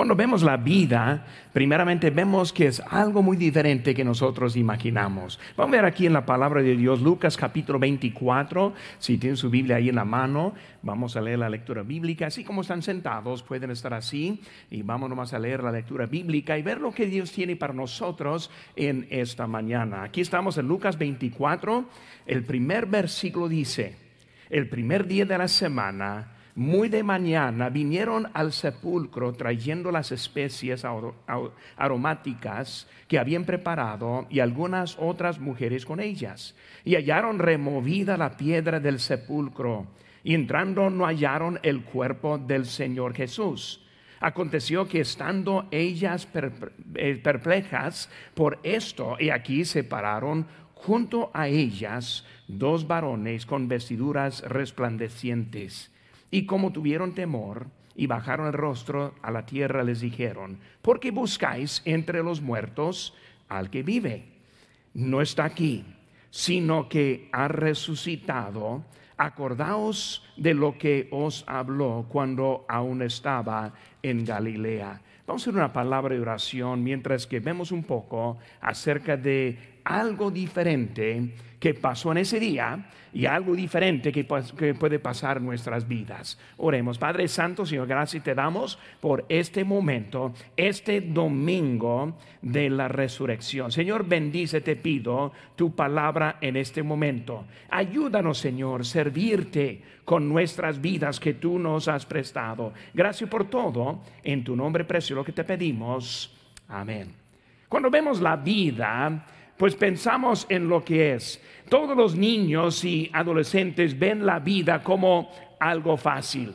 Cuando vemos la vida, primeramente vemos que es algo muy diferente que nosotros imaginamos. Vamos a ver aquí en la palabra de Dios, Lucas capítulo 24, si tienen su Biblia ahí en la mano, vamos a leer la lectura bíblica, así como están sentados, pueden estar así y vamos nomás a leer la lectura bíblica y ver lo que Dios tiene para nosotros en esta mañana. Aquí estamos en Lucas 24, el primer versículo dice, el primer día de la semana, muy de mañana vinieron al sepulcro trayendo las especies aromáticas que habían preparado y algunas otras mujeres con ellas. Y hallaron removida la piedra del sepulcro y entrando no hallaron el cuerpo del Señor Jesús. Aconteció que estando ellas eh, perplejas por esto, y aquí se pararon junto a ellas dos varones con vestiduras resplandecientes y como tuvieron temor y bajaron el rostro a la tierra, les dijeron, ¿por qué buscáis entre los muertos al que vive? No está aquí, sino que ha resucitado. Acordaos de lo que os habló cuando aún estaba en Galilea. Vamos a hacer una palabra de oración mientras que vemos un poco acerca de algo diferente que pasó en ese día y algo diferente que, puede pasar en nuestras vidas. Oremos, Padre Santo, Señor, gracias te damos por este momento, este domingo de la resurrección. Señor, bendice, te pido tu palabra en este momento. Ayúdanos, Señor, servirte con nuestras vidas que tú nos has prestado. Gracias por todo. En tu nombre precioso que te pedimos. Amén. Cuando vemos la vida, pues pensamos en lo que es. Todos los niños y adolescentes ven la vida como algo fácil.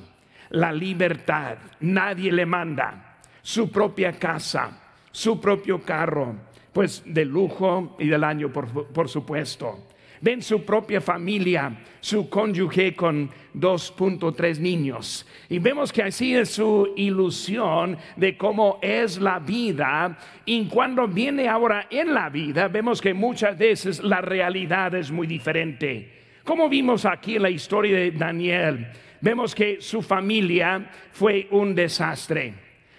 La libertad, nadie le manda. Su propia casa, su propio carro, pues de lujo y del año, por, por supuesto ven su propia familia, su cónyuge con 2.3 niños. Y vemos que así es su ilusión de cómo es la vida. Y cuando viene ahora en la vida, vemos que muchas veces la realidad es muy diferente. Como vimos aquí en la historia de Daniel, vemos que su familia fue un desastre,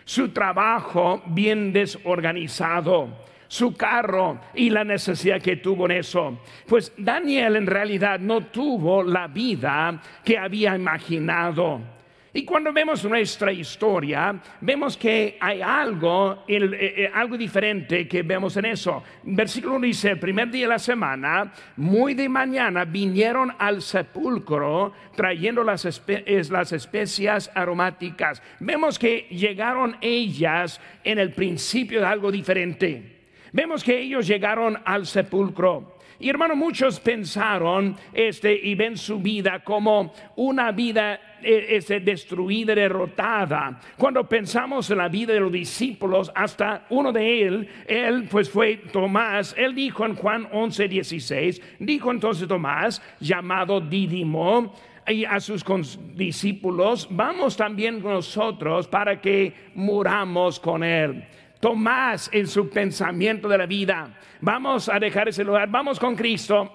su trabajo bien desorganizado su carro y la necesidad que tuvo en eso. Pues Daniel en realidad no tuvo la vida que había imaginado. Y cuando vemos nuestra historia, vemos que hay algo, eh, eh, algo diferente que vemos en eso. Versículo dice, el primer día de la semana, muy de mañana, vinieron al sepulcro trayendo las, las especias aromáticas. Vemos que llegaron ellas en el principio de algo diferente. Vemos que ellos llegaron al sepulcro. Y hermano, muchos pensaron este y ven su vida como una vida eh, este, destruida, derrotada. Cuando pensamos en la vida de los discípulos, hasta uno de él, él pues fue Tomás, él dijo en Juan 11, 16, dijo entonces Tomás, llamado Dídimo, y a sus discípulos, vamos también nosotros para que muramos con él. Tomás en su pensamiento de la vida. Vamos a dejar ese lugar, vamos con Cristo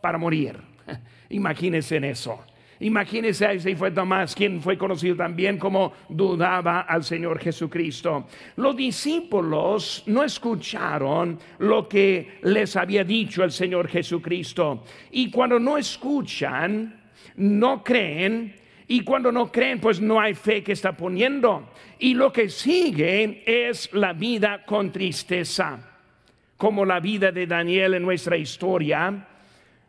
para morir. Imagínense en eso. Imagínense, ahí fue Tomás, quien fue conocido también como dudaba al Señor Jesucristo. Los discípulos no escucharon lo que les había dicho el Señor Jesucristo. Y cuando no escuchan, no creen, y cuando no creen, pues no hay fe que está poniendo. Y lo que sigue es la vida con tristeza, como la vida de Daniel en nuestra historia.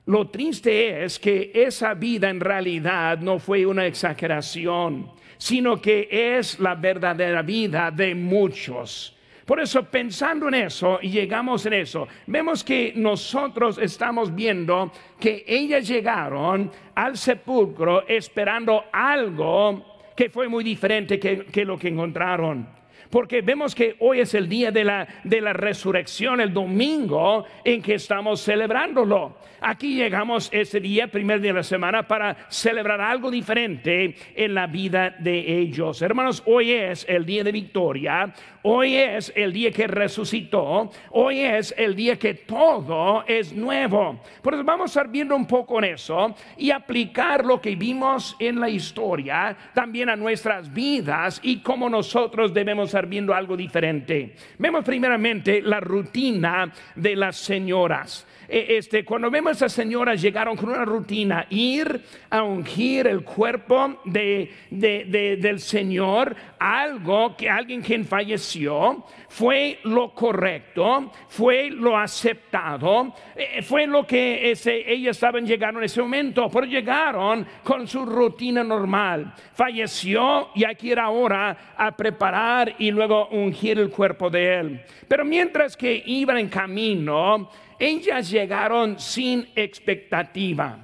Lo triste es que esa vida en realidad no fue una exageración, sino que es la verdadera vida de muchos. Por eso, pensando en eso, y llegamos en eso, vemos que nosotros estamos viendo que ellas llegaron al sepulcro esperando algo que fue muy diferente que, que lo que encontraron. Porque vemos que hoy es el día de la, de la resurrección, el domingo en que estamos celebrándolo. Aquí llegamos ese día, primer día de la semana, para celebrar algo diferente en la vida de ellos. Hermanos, hoy es el día de victoria, hoy es el día que resucitó, hoy es el día que todo es nuevo. Por eso vamos a estar viendo un poco en eso y aplicar lo que vimos en la historia también a nuestras vidas y cómo nosotros debemos estar viendo algo diferente. Vemos primeramente la rutina de las señoras. E, este, cuando vemos a esas señoras llegaron con una rutina, ir a ungir el cuerpo de, del Señor, algo que alguien quien falleció, fue lo correcto, fue lo aceptado, eh, fue lo que ese, ellas estaban llegando en ese momento, pero llegaron con su rutina normal. Falleció y hay que ir ahora a preparar y luego ungir el cuerpo de él. Pero mientras que iban en camino, ellas llegaron sin expectativa.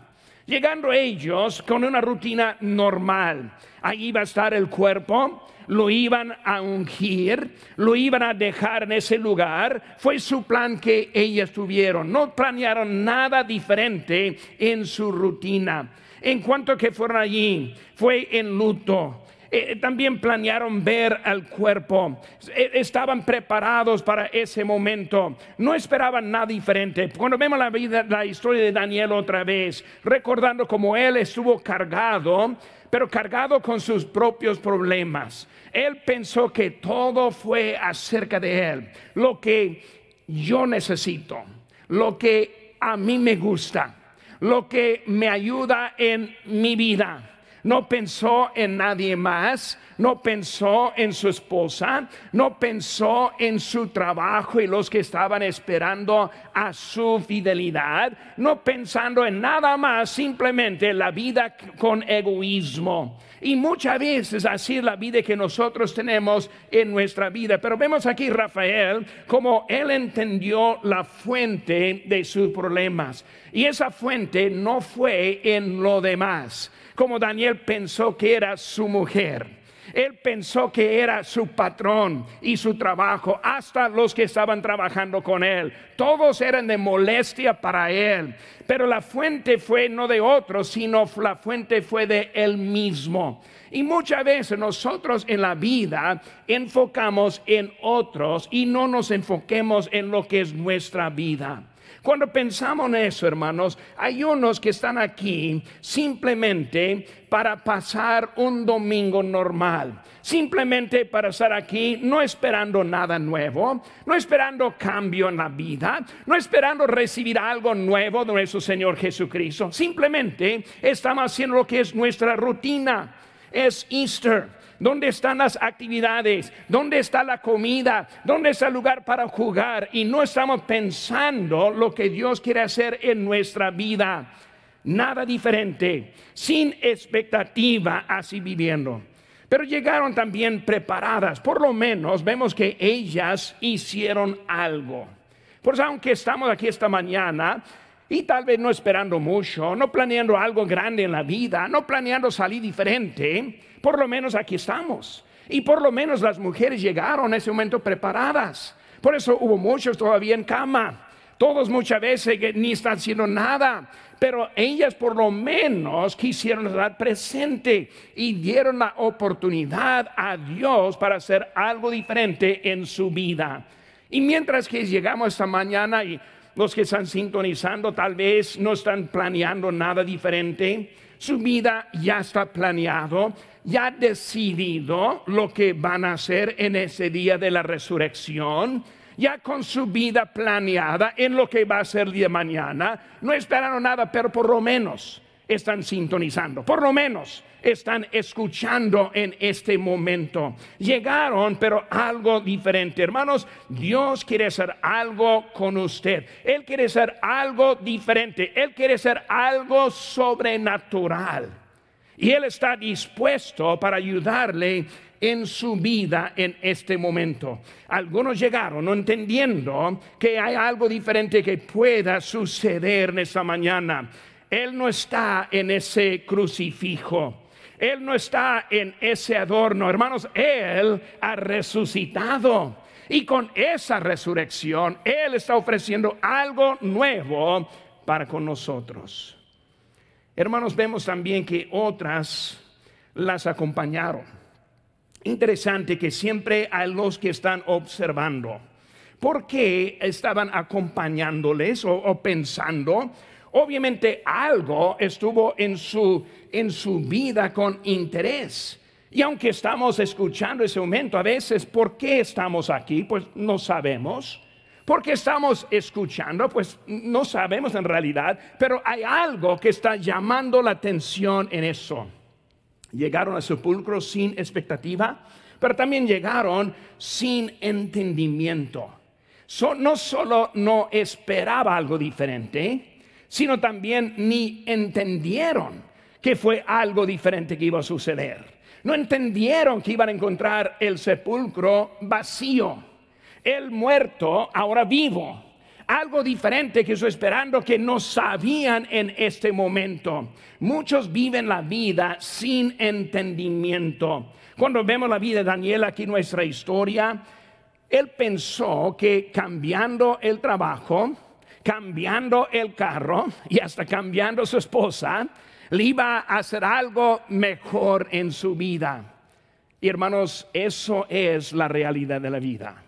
Llegando ellos con una rutina normal. Ahí iba a estar el cuerpo, lo iban a ungir, lo iban a dejar en ese lugar. Fue su plan que ellas tuvieron. No planearon nada diferente en su rutina. En cuanto que fueron allí, fue en luto. Eh, también planearon ver al cuerpo, eh, estaban preparados para ese momento, no esperaban nada diferente. Cuando vemos la vida, la historia de Daniel otra vez, recordando cómo él estuvo cargado, pero cargado con sus propios problemas. Él pensó que todo fue acerca de él, lo que yo necesito, lo que a mí me gusta, lo que me ayuda en mi vida no pensó en nadie más, no pensó en su esposa, no pensó en su trabajo y los que estaban esperando a su fidelidad, no pensando en nada más, simplemente la vida con egoísmo. Y muchas veces así la vida que nosotros tenemos en nuestra vida. Pero vemos aquí Rafael como él entendió la fuente de sus problemas. Y esa fuente no fue en lo demás como Daniel pensó que era su mujer. Él pensó que era su patrón y su trabajo, hasta los que estaban trabajando con él. Todos eran de molestia para él, pero la fuente fue no de otros, sino la fuente fue de él mismo. Y muchas veces nosotros en la vida enfocamos en otros y no nos enfoquemos en lo que es nuestra vida. Cuando pensamos en eso, hermanos, hay unos que están aquí simplemente para pasar un domingo normal, simplemente para estar aquí no esperando nada nuevo, no esperando cambio en la vida, no esperando recibir algo nuevo de nuestro Señor Jesucristo, simplemente estamos haciendo lo que es nuestra rutina. Es Easter ¿Dónde están las actividades? ¿Dónde está la comida? ¿Dónde está el lugar para jugar? Y no estamos pensando lo que Dios quiere hacer en nuestra vida. Nada diferente, sin expectativa, así viviendo. Pero llegaron también preparadas, por lo menos vemos que ellas hicieron algo. Pues aunque estamos aquí esta mañana, y tal vez no esperando mucho, no planeando algo grande en la vida, no planeando salir diferente, por lo menos aquí estamos. Y por lo menos las mujeres llegaron a ese momento preparadas. Por eso hubo muchos todavía en cama. Todos muchas veces ni están haciendo nada, pero ellas por lo menos quisieron estar presente y dieron la oportunidad a Dios para hacer algo diferente en su vida. Y mientras que llegamos esta mañana y los que están sintonizando tal vez no están planeando nada diferente, su vida ya está planeado, ya decidido lo que van a hacer en ese día de la resurrección, ya con su vida planeada en lo que va a ser el día de mañana, no esperaron nada, pero por lo menos están sintonizando, por lo menos están escuchando en este momento. Llegaron, pero algo diferente. Hermanos, Dios quiere hacer algo con usted. Él quiere hacer algo diferente. Él quiere hacer algo sobrenatural. Y Él está dispuesto para ayudarle en su vida en este momento. Algunos llegaron no entendiendo que hay algo diferente que pueda suceder en esta mañana. Él no está en ese crucifijo. Él no está en ese adorno, hermanos, Él ha resucitado. Y con esa resurrección, Él está ofreciendo algo nuevo para con nosotros. Hermanos, vemos también que otras las acompañaron. Interesante que siempre hay los que están observando. ¿Por qué estaban acompañándoles o, pensando? Obviamente algo estuvo en su, en su vida con interés. Y aunque estamos escuchando ese momento, a veces, ¿por qué estamos aquí? Pues no sabemos. ¿Por qué estamos escuchando? Pues no sabemos en realidad, pero hay algo que está llamando la atención en eso. Llegaron al sepulcro sin expectativa, pero también llegaron sin entendimiento. no solo no esperaba algo diferente, sino también ni entendieron que fue algo diferente que iba a suceder. No entendieron que iban a encontrar el sepulcro vacío, el muerto ahora vivo. Algo diferente que estoy esperando que no sabían en este momento. Muchos viven la vida sin entendimiento. Cuando vemos la vida de Daniel aquí nuestra historia, él pensó que cambiando el trabajo, cambiando el carro y hasta cambiando su esposa, le iba a hacer algo mejor en su vida. Y hermanos, eso es la realidad de la vida.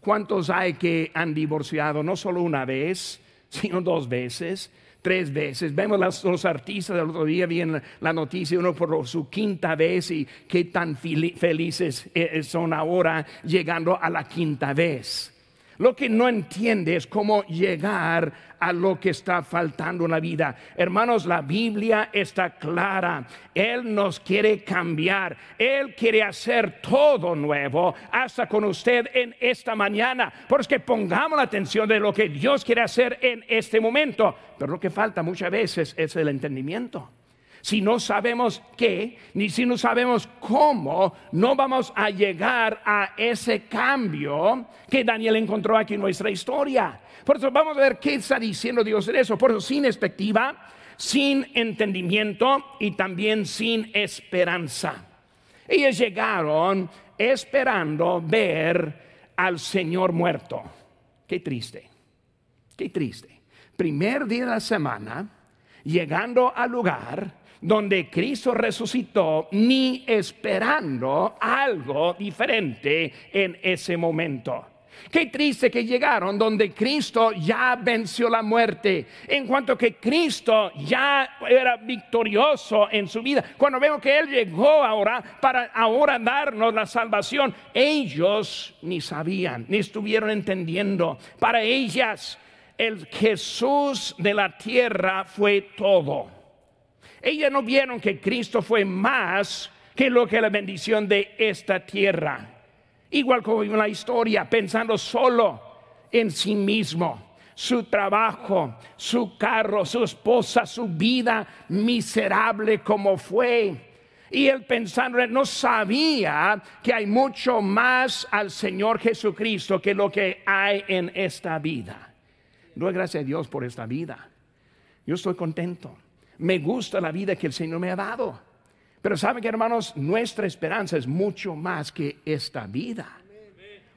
¿Cuántos hay que han divorciado no solo una vez, sino dos veces? tres veces. Vemos los artistas del otro día, vi la noticia, uno por su quinta vez y qué tan felices eh, son ahora llegando a la quinta vez. Lo que no entiende es cómo llegar a lo que está faltando en la vida. Hermanos, la Biblia está clara. Él nos quiere cambiar. Él quiere hacer todo nuevo hasta con usted en esta mañana. Por eso pongamos la atención de lo que Dios quiere hacer en este momento. Pero lo que falta muchas veces es el entendimiento si no sabemos qué, ni si no sabemos cómo, no vamos a llegar a ese cambio que Daniel encontró aquí en nuestra historia. Por eso vamos a ver qué está diciendo Dios en eso. Por eso sin expectativa, sin entendimiento y también sin esperanza. Ellos llegaron esperando ver al Señor muerto. Qué triste, qué triste. Primer día de la semana, llegando al lugar, donde Cristo resucitó, ni esperando algo diferente en ese momento. Qué triste que llegaron donde Cristo ya venció la muerte, en cuanto que Cristo ya era victorioso en su vida. Cuando vemos que Él llegó ahora para ahora darnos la salvación, ellos ni sabían, ni estuvieron entendiendo. Para ellas, el Jesús de la tierra fue todo. Ellas no vieron que Cristo fue más que lo que la bendición de esta tierra. Igual como en la historia, pensando solo en sí mismo, su trabajo, su carro, su esposa, su vida miserable como fue. Y él pensando, no sabía que hay mucho más al Señor Jesucristo que lo que hay en esta vida. Doy gracias a Dios por esta vida. Yo estoy contento. Me gusta la vida que el Señor me ha dado. Pero saben que hermanos, nuestra esperanza es mucho más que esta vida.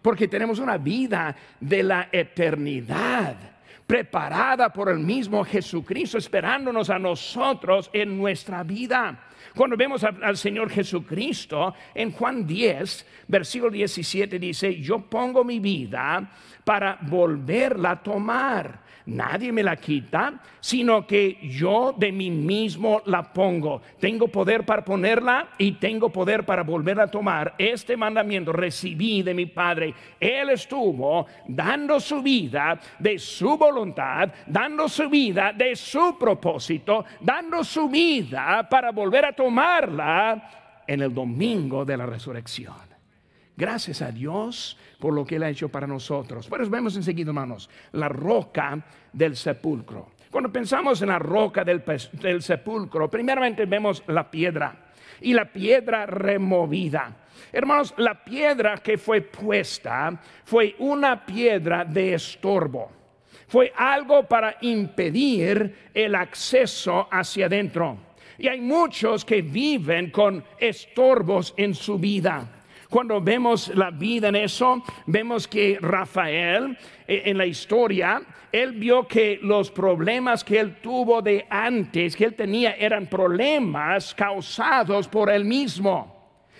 Porque tenemos una vida de la eternidad preparada por el mismo Jesucristo, esperándonos a nosotros en nuestra vida. Cuando vemos al, Señor Jesucristo, en Juan 10, versículo 17 dice, yo pongo mi vida para volverla a tomar nadie me la quita, sino que yo de mí mismo la pongo. Tengo poder para ponerla y tengo poder para volver a tomar. Este mandamiento recibí de mi Padre. Él estuvo dando su vida de su voluntad, dando su vida de su propósito, dando su vida para volver a tomarla en el domingo de la resurrección. Gracias a Dios por lo que Él ha hecho para nosotros. Pero vemos enseguida, hermanos, la roca del sepulcro. Cuando pensamos en la roca del, del sepulcro, primeramente vemos la piedra y la piedra removida. Hermanos, la piedra que fue puesta fue una piedra de estorbo. Fue algo para impedir el acceso hacia adentro. Y hay muchos que viven con estorbos en su vida. Cuando vemos la vida en eso, vemos que Rafael eh, en la historia, él vio que los problemas que él tuvo de antes, que él tenía, eran problemas causados por él mismo.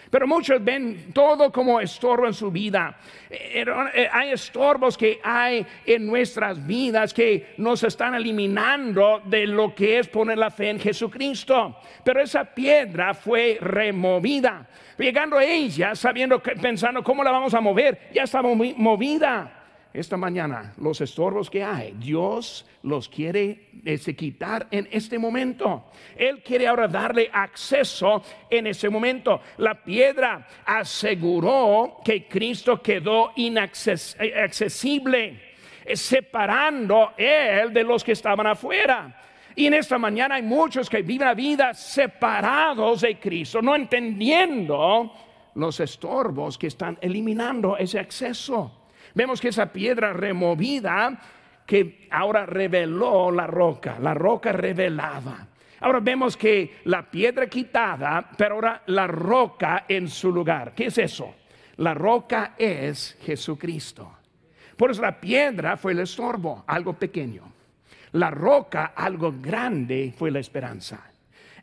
Pero muchos ven todo como estorbo en su vida. Eh, eh, hay estorbos que hay en nuestras vidas que nos están eliminando de lo que es poner la fe en Jesucristo. Pero esa piedra fue removida. Llegando a ella, sabiendo, pensando cómo la vamos a mover, ya estaba movida esta mañana los estorbos que hay, Dios los quiere este, quitar en este momento. Él quiere ahora darle acceso en ese momento. La piedra aseguró que Cristo quedó inaccesible, separando él de los que estaban afuera. Y en esta mañana hay muchos que viven la vida separados de Cristo, no entendiendo los estorbos que están eliminando ese acceso. Vemos que esa piedra removida que ahora reveló la roca, la roca revelada. Ahora vemos que la piedra quitada, pero ahora la roca en su lugar. ¿Qué es eso? La roca es Jesucristo. Por eso la piedra fue el estorbo, algo pequeño. La roca, algo grande, fue la esperanza.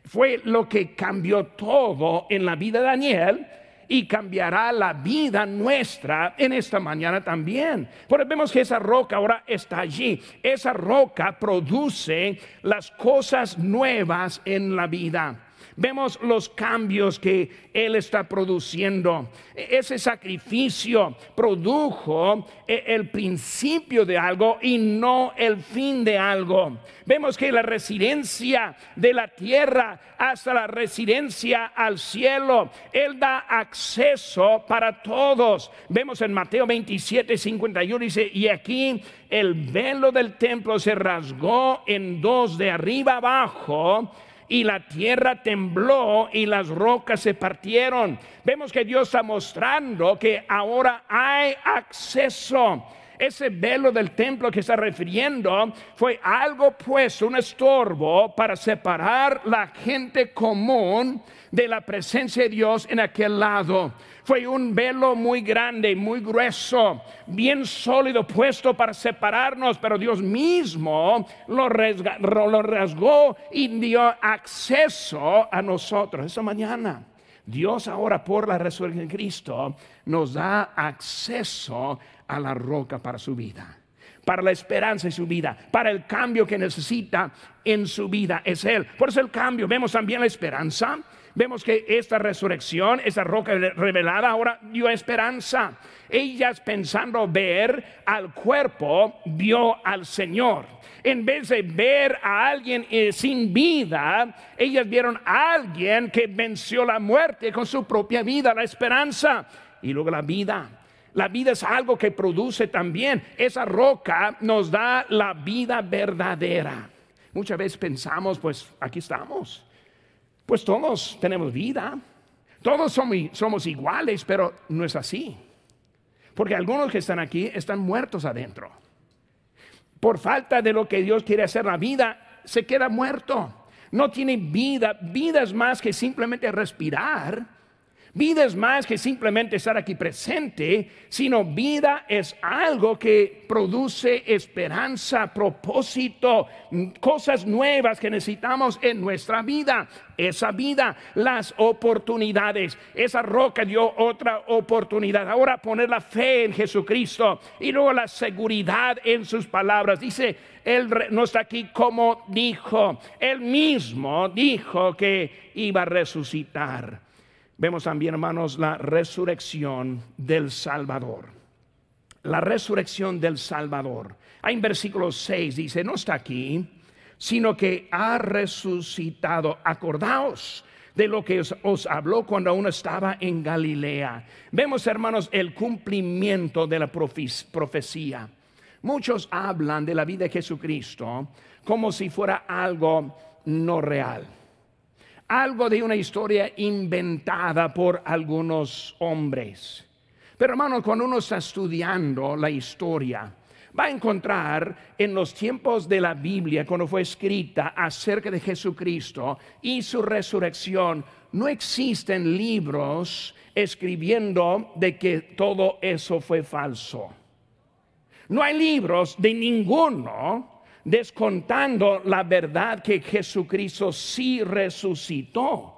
Fue lo que cambió todo en la vida de Daniel y cambiará la vida nuestra en esta mañana también. Porque vemos que esa roca ahora está allí. Esa roca produce las cosas nuevas en la vida. Vemos los cambios que Él está produciendo. Ese sacrificio produjo eh, el principio de algo y no el fin de algo. Vemos que la residencia de la tierra hasta la residencia al cielo, Él da acceso para todos. Vemos en Mateo 27, 51, dice, y aquí el velo del templo se rasgó en dos de arriba abajo y la tierra tembló y las rocas se partieron. Vemos que Dios está mostrando que ahora hay acceso. Ese velo del templo que está refiriendo fue algo puesto, un estorbo para separar la gente común de la presencia de Dios en aquel lado. Fue un velo muy grande, muy grueso, bien sólido, puesto para separarnos, pero Dios mismo lo, rasgó y dio acceso a nosotros esa mañana. Dios ahora por la resurrección de Cristo nos da acceso a la roca para su vida para la esperanza en su vida, para el cambio que necesita en su vida. Es Él. Por eso el cambio. Vemos también la esperanza vemos que esta resurrección, esa roca revelada, ahora dio esperanza. Ellas pensando ver al cuerpo, vio al Señor. En vez de ver a alguien eh, sin vida, ellas vieron a alguien que venció la muerte con su propia vida, la esperanza y luego la vida. La vida es algo que produce también. Esa roca nos da la vida verdadera. Muchas veces pensamos, pues aquí estamos. Pues todos tenemos vida, todos somos, somos iguales, pero no es así. Porque algunos que están aquí están muertos adentro. Por falta de lo que Dios quiere hacer la vida, se queda muerto. No tiene vida. Vida es más que simplemente respirar Vida es más que simplemente estar aquí presente, sino vida es algo que produce esperanza, propósito, cosas nuevas que necesitamos en nuestra vida. Esa vida, las oportunidades. Esa roca dio otra oportunidad. Ahora poner la fe en Jesucristo y luego la seguridad en sus palabras. Dice, Él no está aquí como dijo. Él mismo dijo que iba a resucitar. Vemos también, hermanos, la resurrección del Salvador. La resurrección del Salvador. Ahí en versículo 6 dice, no está aquí, sino que ha resucitado. Acordaos de lo que os, habló cuando aún estaba en Galilea. Vemos, hermanos, el cumplimiento de la profecía. Muchos hablan de la vida de Jesucristo como si fuera algo no real algo de una historia inventada por algunos hombres. Pero hermano, cuando uno está estudiando la historia, va a encontrar en los tiempos de la Biblia, cuando fue escrita acerca de Jesucristo y su resurrección, no existen libros escribiendo de que todo eso fue falso. No hay libros de ninguno descontando la verdad que Jesucristo sí resucitó.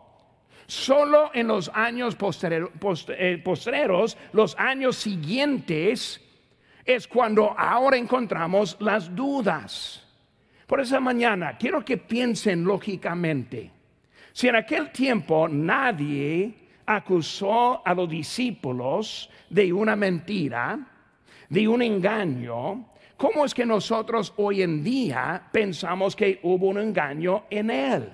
Solo en los años eh, postreros, los años siguientes, es cuando ahora encontramos las dudas. Por esa mañana quiero que piensen lógicamente. Si en aquel tiempo nadie acusó a los discípulos de una mentira, de un engaño, ¿cómo es que nosotros hoy en día pensamos que hubo un engaño en él?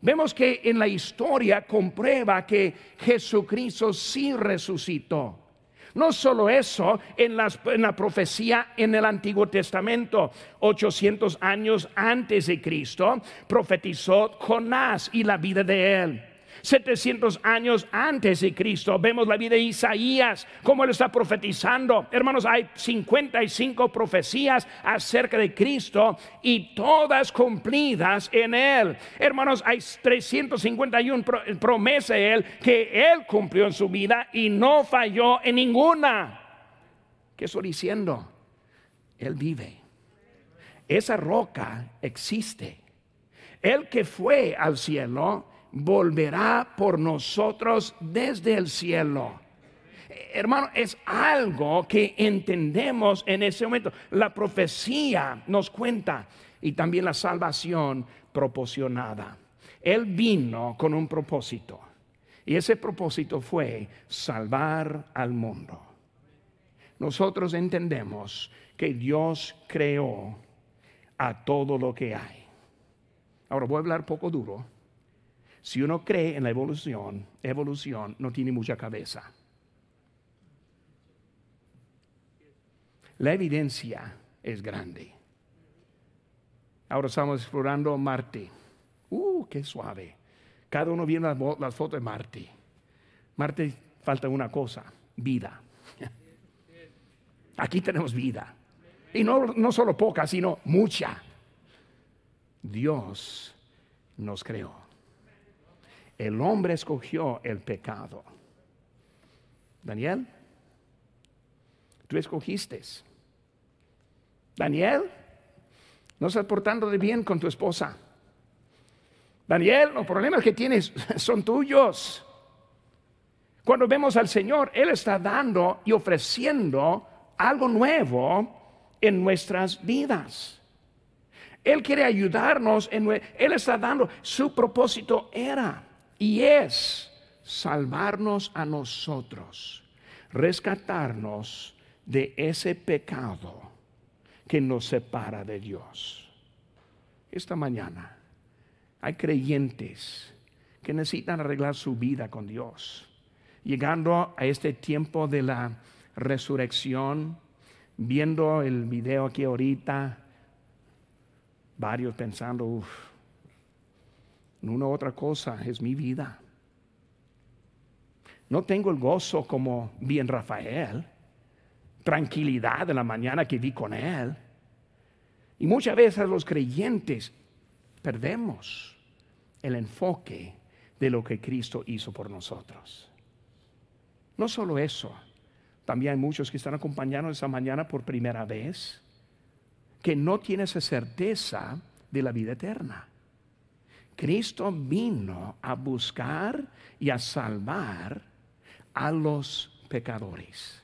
Vemos que en la historia comprueba que Jesucristo sí resucitó. No solo eso, en, la profecía en el Antiguo Testamento, 800 años antes de Cristo, profetizó Jonás y la vida de él. 700 años antes de Cristo. Vemos la vida de Isaías, cómo él está profetizando. Hermanos, hay 55 profecías acerca de Cristo y todas cumplidas en él. Hermanos, hay 351 promesas de él que él cumplió en su vida y no falló en ninguna. ¿Qué estoy diciendo? Él vive. Esa roca existe. El que fue al cielo volverá por nosotros desde el cielo. Hermano, es algo que entendemos en ese momento. La profecía nos cuenta y también la salvación proporcionada. Él vino con un propósito y ese propósito fue salvar al mundo. Nosotros entendemos que Dios creó a todo lo que hay. Ahora voy a hablar poco duro si uno cree en la evolución, evolución no tiene mucha cabeza. La evidencia es grande. Ahora estamos explorando Marte. Uh, qué suave. Cada uno viene las, fotos de Marte. Marte falta una cosa, vida. Aquí tenemos vida. Y no, no solo poca, sino mucha. Dios nos creó. El hombre escogió el pecado. Daniel, tú escogiste. Daniel, no estás portando de bien con tu esposa. Daniel, los problemas que tienes son tuyos. Cuando vemos al Señor, Él está dando y ofreciendo algo nuevo en nuestras vidas. Él quiere ayudarnos, en, Él está dando, su propósito era y es salvarnos a nosotros, rescatarnos de ese pecado que nos separa de Dios. Esta mañana hay creyentes que necesitan arreglar su vida con Dios. Llegando a este tiempo de la resurrección, viendo el video aquí ahorita, varios pensando, uff, una otra cosa es mi vida. No tengo el gozo como vi en Rafael, tranquilidad de la mañana que vi con él. Y muchas veces los creyentes perdemos el enfoque de lo que Cristo hizo por nosotros. No solo eso, también hay muchos que están acompañando esa mañana por primera vez que no tienen esa certeza de la vida eterna. Cristo vino a buscar y a salvar a los pecadores.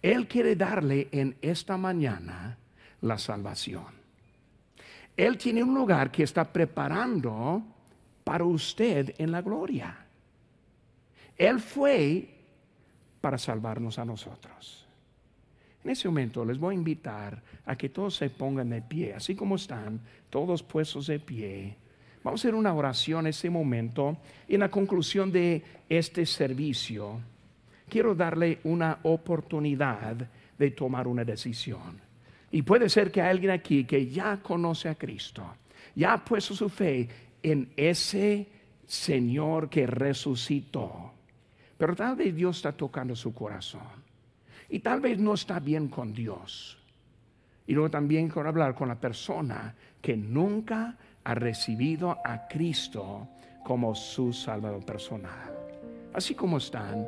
Él quiere darle en esta mañana la salvación. Él tiene un lugar que está preparando para usted en la gloria. Él fue para salvarnos a nosotros. En ese momento les voy a invitar a que todos se pongan de pie, así como están, todos puestos de pie. Vamos a hacer una oración en este momento. Y en la conclusión de este servicio, quiero darle una oportunidad de tomar una decisión. Y puede ser que hay alguien aquí que ya conoce a Cristo, ya ha puesto su fe en ese Señor que resucitó. Pero tal vez Dios está tocando su corazón. Y tal vez no está bien con Dios. Y luego también quiero hablar con la persona que nunca ha recibido a Cristo como su Salvador personal. Así como están,